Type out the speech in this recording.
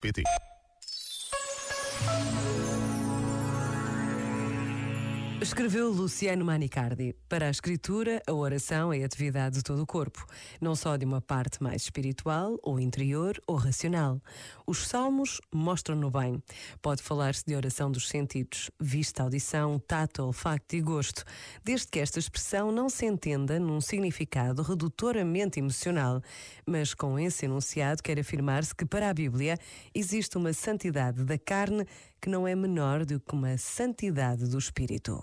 pt Escreveu Luciano Manicardi. Para a escritura, a oração é atividade de todo o corpo, não só de uma parte mais espiritual, ou interior, ou racional. Os salmos mostram-no bem. Pode falar-se de oração dos sentidos, vista, audição, tato, olfacto e gosto, desde que esta expressão não se entenda num significado redutoramente emocional, mas com esse enunciado quer afirmar-se que para a Bíblia existe uma santidade da carne que não é menor do que uma santidade do espírito.